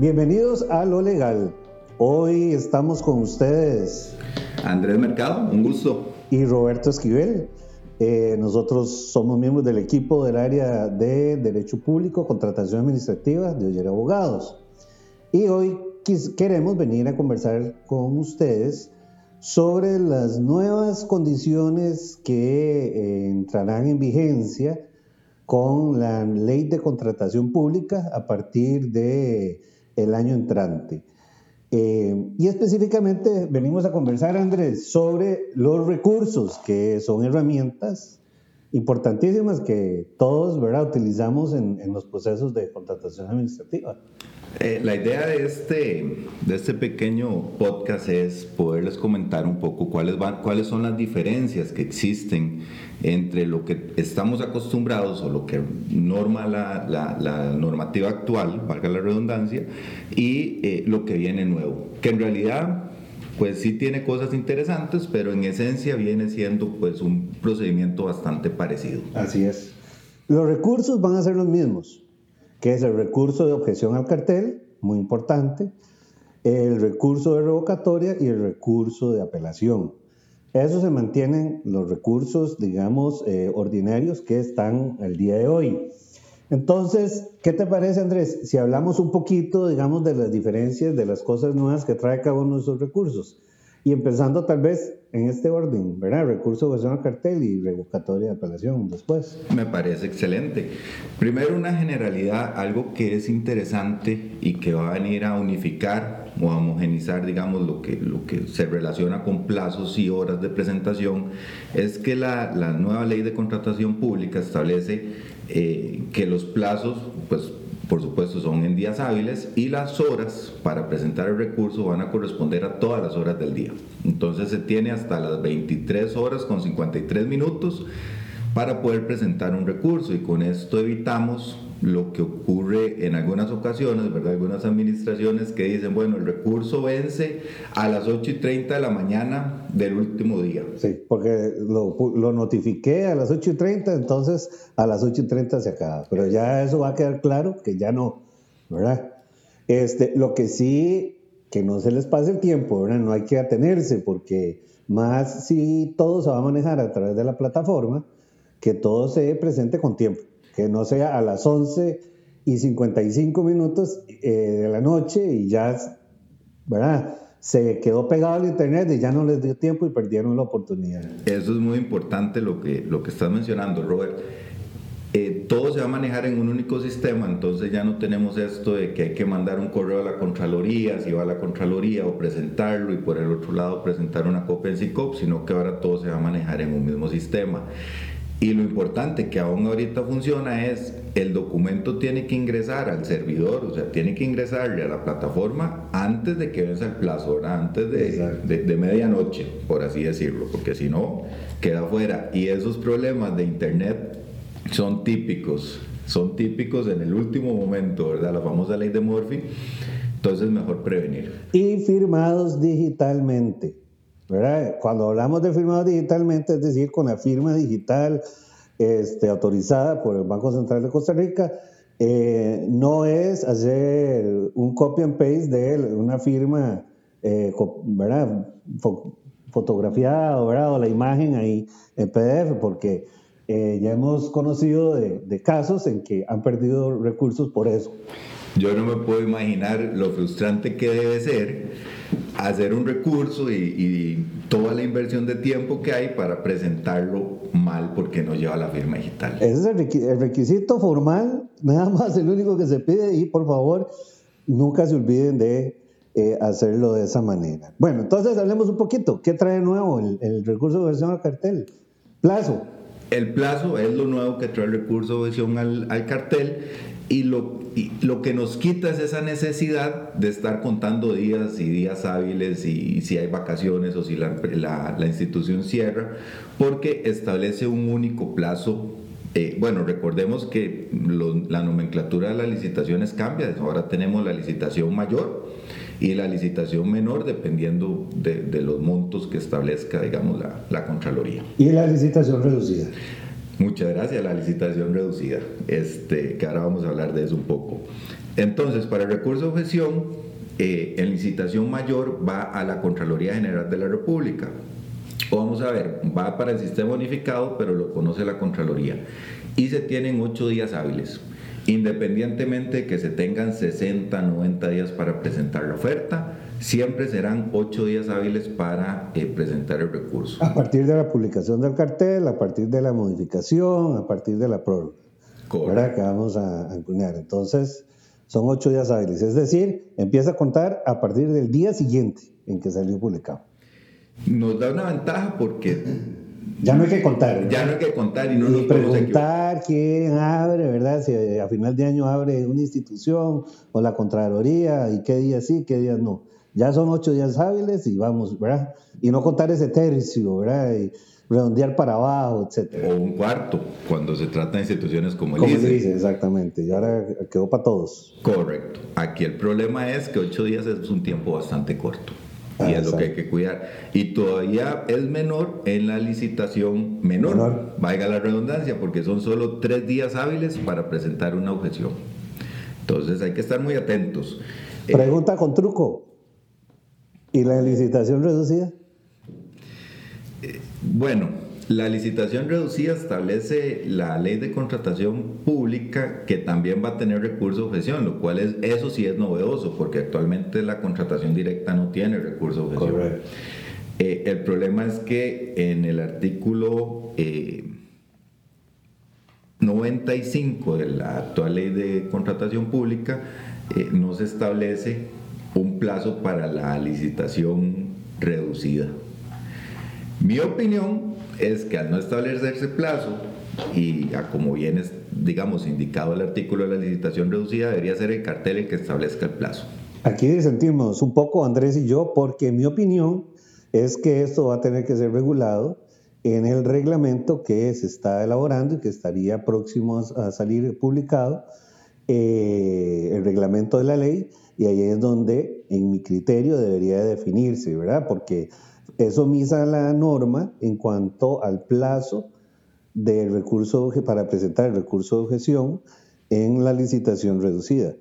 Bienvenidos a Lo Legal. Hoy estamos con ustedes. Andrés Mercado, un gusto. Y Roberto Esquivel. Eh, nosotros somos miembros del equipo del área de Derecho Público, Contratación Administrativa de Oyer Abogados. Y hoy queremos venir a conversar con ustedes sobre las nuevas condiciones que eh, entrarán en vigencia con la ley de contratación pública a partir de el año entrante. Eh, y específicamente venimos a conversar, Andrés, sobre los recursos, que son herramientas importantísimas que todos ¿verdad? utilizamos en, en los procesos de contratación administrativa. Eh, la idea de este, de este pequeño podcast es poderles comentar un poco cuáles, van, cuáles son las diferencias que existen entre lo que estamos acostumbrados o lo que norma la, la, normativa actual, valga la redundancia, y eh, lo que viene nuevo, que en realidad pues sí tiene cosas interesantes, pero en esencia viene siendo pues un procedimiento bastante parecido. Así es. Los recursos van a ser los mismos que es el recurso de objeción al cartel, muy importante, el recurso de revocatoria y el recurso de apelación. Eso se mantienen los recursos, digamos, eh, ordinarios que están el día de hoy. Entonces, ¿qué te parece, Andrés? Si hablamos un poquito, digamos, de las diferencias, de las cosas nuevas que trae cada uno de esos recursos. Y empezando tal vez en este orden, ¿verdad? Recurso de objeción al cartel y revocatoria de apelación después. Me parece excelente. Primero una generalidad, algo que es interesante y que va a venir a unificar o a homogenizar, digamos, lo que, lo que se relaciona con plazos y horas de presentación, es que la, la nueva ley de contratación pública establece eh, que los plazos, pues por supuesto son en días hábiles y las horas para presentar el recurso van a corresponder a todas las horas del día. Entonces se tiene hasta las 23 horas con 53 minutos para poder presentar un recurso y con esto evitamos lo que ocurre en algunas ocasiones, ¿verdad? Algunas administraciones que dicen, bueno, el recurso vence a las 8 y 30 de la mañana del último día. Sí, porque lo, notifiqué a las 8 y 30, entonces a las 8 y 30 se acaba. Pero ya eso va a quedar claro que ya no, ¿verdad? Este, lo que sí, que no se les pase el tiempo, ¿verdad? No hay que atenerse porque más si todo se va a manejar a través de la plataforma, que todo se presente con tiempo que no sea a las 11 y 55 minutos eh, de la noche y ya. Se quedó pegado al internet y ya no les dio tiempo y perdieron la oportunidad. Eso es muy importante lo que, lo que estás mencionando, Robert. Eh, todo se va a manejar en un único sistema, entonces ya no tenemos esto de que hay que mandar un correo a la Contraloría, si va a la Contraloría o presentarlo y por el otro lado presentar una copia en SICOP, sino que ahora todo se va a manejar en un mismo sistema. Y lo importante que aún ahorita funciona es el documento tiene que ingresar al servidor, o sea, tiene que ingresarle a la plataforma antes de que venza el plazo, antes de, de, medianoche, por así decirlo, porque si no, queda fuera. Y esos problemas de internet son típicos, son típicos en el último momento, ¿verdad? La famosa ley de Murphy. Entonces, mejor prevenir. Y firmados digitalmente. Cuando hablamos de firmado digitalmente, es decir, con la firma digital este, autorizada por el Banco Central de Costa Rica, eh, no es hacer un copy and paste de una firma, eh, ¿verdad? fotografiada o la imagen ahí en PDF, porque eh, ya hemos conocido de, casos en que han perdido recursos por eso. Yo no me puedo imaginar lo frustrante que debe ser hacer un recurso y, toda la inversión de tiempo que hay para presentarlo mal porque no lleva la firma digital. Ese es el requisito formal, nada más el único que se pide y por favor nunca se olviden de eh, hacerlo de esa manera. Bueno, entonces hablemos un poquito. ¿Qué trae nuevo el, el recurso de versión al cartel? Plazo. El plazo es lo nuevo que trae el recurso de versión al, al cartel y lo, lo que nos quita es esa necesidad de estar contando días y días hábiles y, si hay vacaciones o si la, la, institución cierra, porque establece un único plazo. Eh, bueno, recordemos que la nomenclatura de las licitaciones cambia. Ahora tenemos la licitación mayor y la licitación menor dependiendo de, de los montos que establezca, digamos, la, la Contraloría. Y la licitación reducida. Muchas gracias, la licitación reducida, este, que ahora vamos a hablar de eso un poco. Entonces, para el recurso de objeción, eh, en licitación mayor va a la Contraloría General de la República. O vamos a ver, va para el sistema unificado, pero lo conoce la Contraloría. Y se tienen ocho días hábiles, independientemente de que se tengan 60, 90 días para presentar la oferta, siempre serán ocho días hábiles para eh, presentar el recurso. A partir de la publicación del cartel, a partir de la modificación, a partir de la prórroga. ¿Verdad? Que vamos a, a Entonces, son ocho días hábiles. Es decir, empieza a contar a partir del día siguiente en que salió publicado. Nos da una ventaja porque ya no hay que contar. Ya no hay que contar y no nos preguntar quién abre, ¿verdad? Si a final de año abre una institución o la Contraloría y qué días sí, qué días no. Ya son ocho días hábiles y vamos, ¿verdad? Y no contar ese tercio, ¿verdad? Y, redondear para abajo, etcétera. O un cuarto, cuando se trata de instituciones como el como ICE. exactamente, y ahora quedó para todos. Correcto. Aquí el problema es que ocho días es un tiempo bastante corto. y es lo que hay que cuidar. Y todavía es menor en la licitación menor, menor, valga la redundancia, porque son solo tres días hábiles para presentar una objeción. Entonces hay que estar muy atentos. Pregunta con truco. ¿Y la licitación reducida? Bueno, la licitación reducida establece la ley de contratación pública que también va a tener recurso de objeción, lo cual es, eso sí es novedoso, porque actualmente la contratación directa no tiene recurso de objeción. Eh, el problema es que en el artículo 95 eh, de la actual ley de contratación pública eh, no se establece un plazo para la licitación reducida. Mi opinión es que al no establecerse plazo y a como viene, digamos, indicado el artículo de la licitación reducida, debería ser el cartel el que establezca el plazo. Aquí disentimos un poco Andrés y yo porque mi opinión es que esto va a tener que ser regulado en el reglamento que se está elaborando y que estaría próximo a salir publicado, eh, el reglamento de la ley, y ahí es donde, en mi criterio, debería definirse, ¿verdad? Porque eso misa la norma en cuanto al plazo del recurso para presentar el recurso de objeción en la licitación reducida.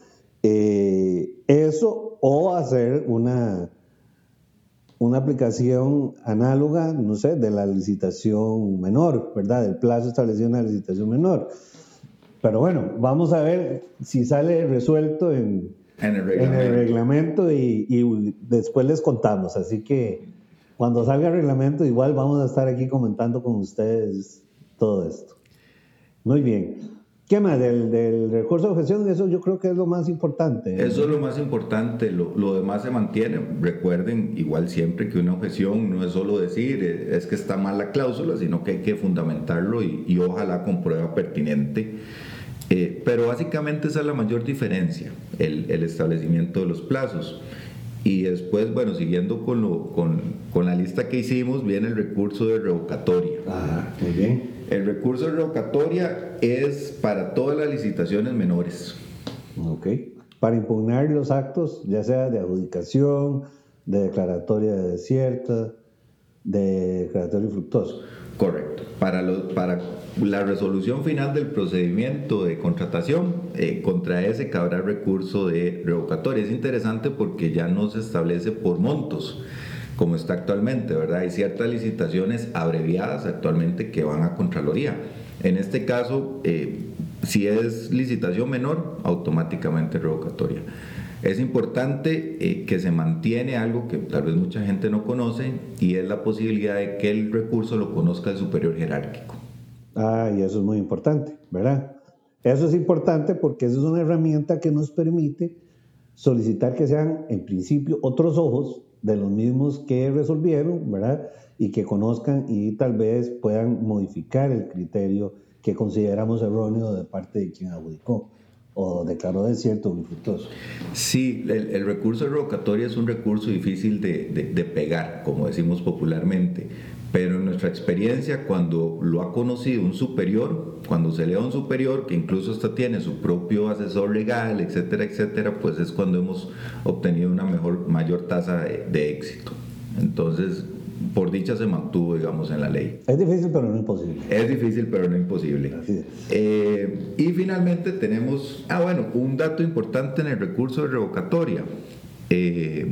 Eh, eso o hacer una, una aplicación análoga, no sé, de la licitación menor, ¿verdad? Del plazo establecido en la licitación menor. Pero bueno, vamos a ver si sale resuelto en, el reglamento, y, y después les contamos. Así que cuando salga el reglamento, igual vamos a estar aquí comentando con ustedes todo esto. Muy bien. ¿Qué más? Del, recurso de objeción, eso yo creo que es lo más importante. Eso es lo más importante, lo, demás se mantiene. Recuerden, igual siempre que una objeción no es solo decir eh, es que está mal la cláusula, sino que hay que fundamentarlo y, ojalá con prueba pertinente. Eh, pero básicamente esa es la mayor diferencia, el, el establecimiento de los plazos. Y después, bueno, siguiendo con, lo, con, con, la lista que hicimos, viene el recurso de revocatoria. Ah, muy bien. El recurso de revocatoria es para todas las licitaciones menores. Ok. Para impugnar los actos, ya sea de adjudicación, de declaratoria de desierta, de declaratorio fructuoso. Correcto. Para, los, para la resolución final del procedimiento de contratación, eh, contra ese cabrá recurso de revocatoria. Es interesante porque ya no se establece por montos como está actualmente, ¿verdad? Hay ciertas licitaciones abreviadas actualmente que van a Contraloría. En este caso, eh, si es licitación menor, automáticamente revocatoria. Es importante eh, que se mantiene algo que tal vez mucha gente no conoce y es la posibilidad de que el recurso lo conozca el superior jerárquico. Ah, y eso es muy importante, ¿verdad? Eso es importante porque eso es una herramienta que nos permite solicitar que sean, en principio, otros ojos de los mismos que resolvieron, ¿verdad? Y que conozcan y tal vez puedan modificar el criterio que consideramos erróneo de parte de quien adjudicó o declaró desierto muy fructuoso. Sí, el, recurso revocatorio es un recurso difícil de, de, pegar, como decimos popularmente, pero en nuestra experiencia, cuando lo ha conocido un superior, cuando se lea un superior, que incluso hasta tiene su propio asesor legal, etcétera, etcétera, pues es cuando hemos obtenido una mejor, mayor tasa de, de éxito. Entonces, por dicha se mantuvo, digamos, en la ley. Es difícil, pero no imposible. Es difícil, pero no imposible. Eh, y finalmente tenemos, ah, bueno, un dato importante en el recurso de revocatoria. Eh,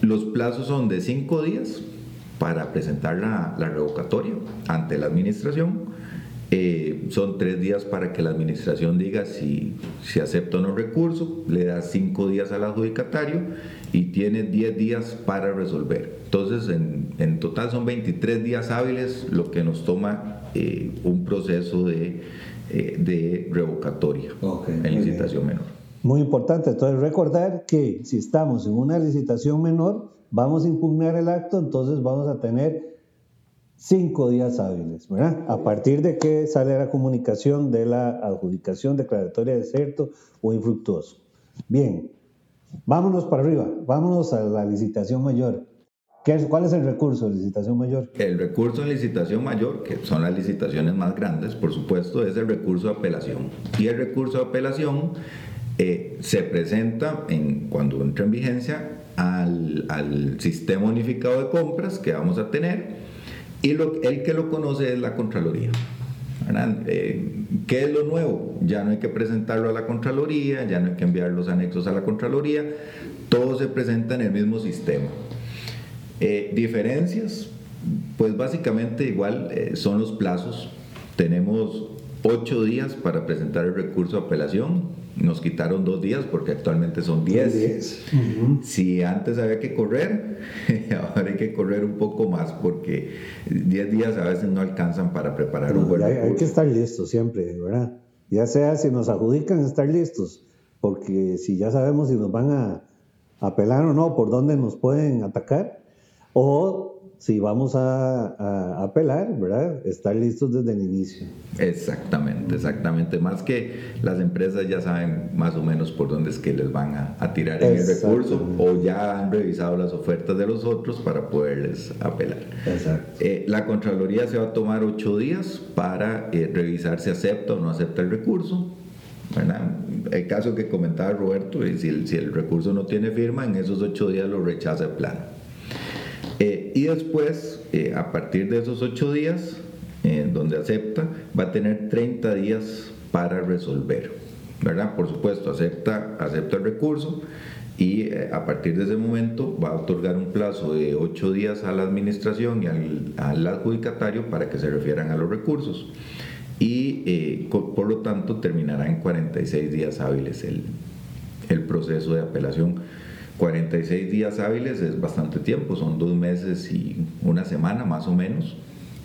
los plazos son de cinco días para presentar la, la revocatoria ante la administración eh, son tres días para que la administración diga si, si acepta o no recurso, le da cinco días al adjudicatario y tiene diez días para resolver. Entonces, en, en total son 23 días hábiles lo que nos toma eh, un proceso de, eh, de revocatoria en licitación menor. Muy importante, entonces recordar que si estamos en una licitación menor, vamos a impugnar el acto, entonces vamos a tener cinco días hábiles, ¿verdad? A partir de que sale la comunicación de la adjudicación declaratoria de cierto o infructuoso. Bien, vámonos para arriba, vámonos a la licitación mayor. ¿Cuál es el recurso de licitación mayor? El recurso de licitación mayor, que son las licitaciones más grandes, por supuesto, es el recurso de apelación. Y el recurso de apelación eh, se presenta en, cuando entra en vigencia al, al sistema unificado de compras que vamos a tener y el que lo conoce es la Contraloría. Eh, ¿Qué es lo nuevo? Ya no hay que presentarlo a la Contraloría, ya no hay que enviar los anexos a la Contraloría, todo se presenta en el mismo sistema. Eh, diferencias, pues básicamente igual eh, son los plazos. Tenemos ocho días para presentar el recurso de apelación, nos quitaron dos días porque actualmente son diez. Si antes había que correr, ahora hay que correr un poco más porque diez días a veces no alcanzan para preparar un buen hay, hay, que estar listos siempre, ¿verdad? Ya sea si nos adjudican, estar listos, porque si ya sabemos si nos van a apelar o no, por dónde nos pueden atacar, o si vamos a, apelar, ¿verdad? Estar listos desde el inicio. Exactamente, exactamente. Más que las empresas ya saben más o menos por dónde es que les van a, tirar en el recurso o ya han revisado las ofertas de los otros para poderles apelar. Exacto. Eh, la Contraloría se va a tomar ocho días para eh, revisar si acepta o no acepta el recurso. ¿verdad? El caso que comentaba Roberto, si si el recurso no tiene firma, en esos ocho días lo rechaza el plano. Eh, y después, eh, a partir de esos ocho días, en donde acepta, va a tener 30 días para resolver. ¿verdad? Por supuesto, acepta, acepta el recurso y eh, a partir de ese momento va a otorgar un plazo de ocho días a la administración y al, adjudicatario para que se refieran a los recursos. Y por lo tanto terminará en 46 días hábiles el, el proceso de apelación 46 días hábiles es bastante tiempo, son dos meses y una semana más o menos.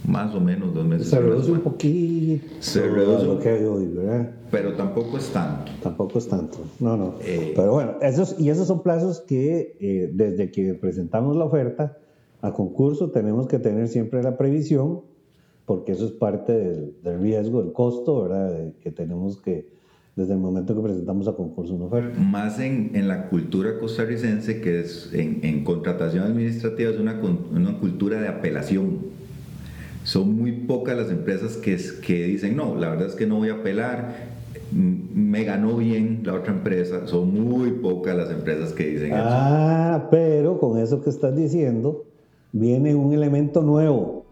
Más o menos dos meses. Se reduce un poquito. Se reduce. Lo que hoy, ¿verdad? Pero tampoco es tanto. Tampoco es tanto. No, no. Eh, pero bueno, esos, y esos son plazos que eh, desde que presentamos la oferta a concurso tenemos que tener siempre la previsión, porque eso es parte del, del riesgo, del costo, ¿verdad? que tenemos que desde el momento que presentamos a concurso una oferta. Más en, en la cultura costarricense, que es en, en contratación administrativa, es una, una, cultura de apelación. Son muy pocas las empresas que, que dicen, no, la verdad es que no voy a apelar, me ganó bien la otra empresa. Son muy pocas las empresas que dicen eso. Ah, pero con eso que estás diciendo, viene un elemento nuevo,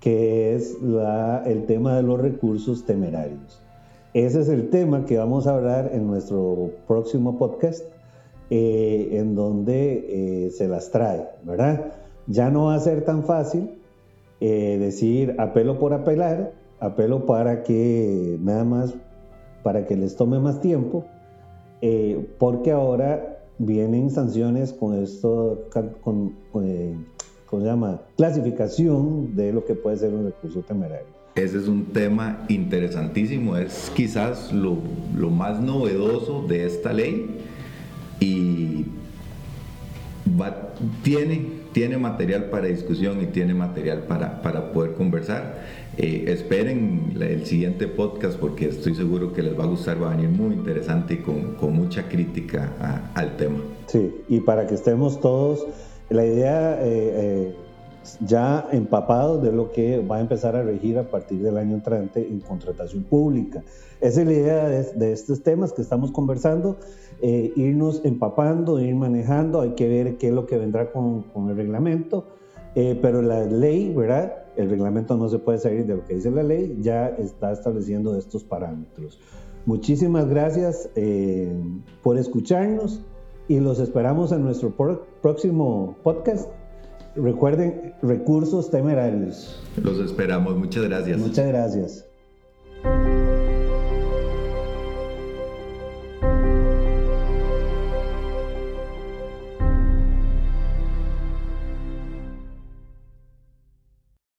que es la, el tema de los recursos temerarios. Ese es el tema que vamos a hablar en nuestro próximo podcast, eh, en donde eh, se las trae, ¿verdad? Ya no va a ser tan fácil eh, decir apelo por apelar, apelo para que nada más, para que les tome más tiempo, porque ahora vienen sanciones con esto, con, ¿cómo se llama? Clasificación de lo que puede ser un recurso temerario. Ese es un tema interesantísimo, es quizás lo, más novedoso de esta ley y tiene, tiene material para discusión y tiene material para, para poder conversar. Eh, esperen el siguiente podcast porque estoy seguro que les va a gustar, va a venir muy interesante y con, con mucha crítica al tema. Sí, y para que estemos todos, la idea... Eh, eh, ya empapados de lo que va a empezar a regir a partir del año entrante en contratación pública. Esa es la idea de, estos temas que estamos conversando, eh, irnos empapando, ir manejando, hay que ver qué es lo que vendrá con, el reglamento, Eh, pero la ley, ¿verdad? El reglamento no se puede salir de lo que dice la ley, ya está estableciendo estos parámetros. Muchísimas gracias eh, por escucharnos y los esperamos en nuestro próximo podcast. Recuerden, recursos temerarios. Los esperamos, muchas gracias. Muchas gracias.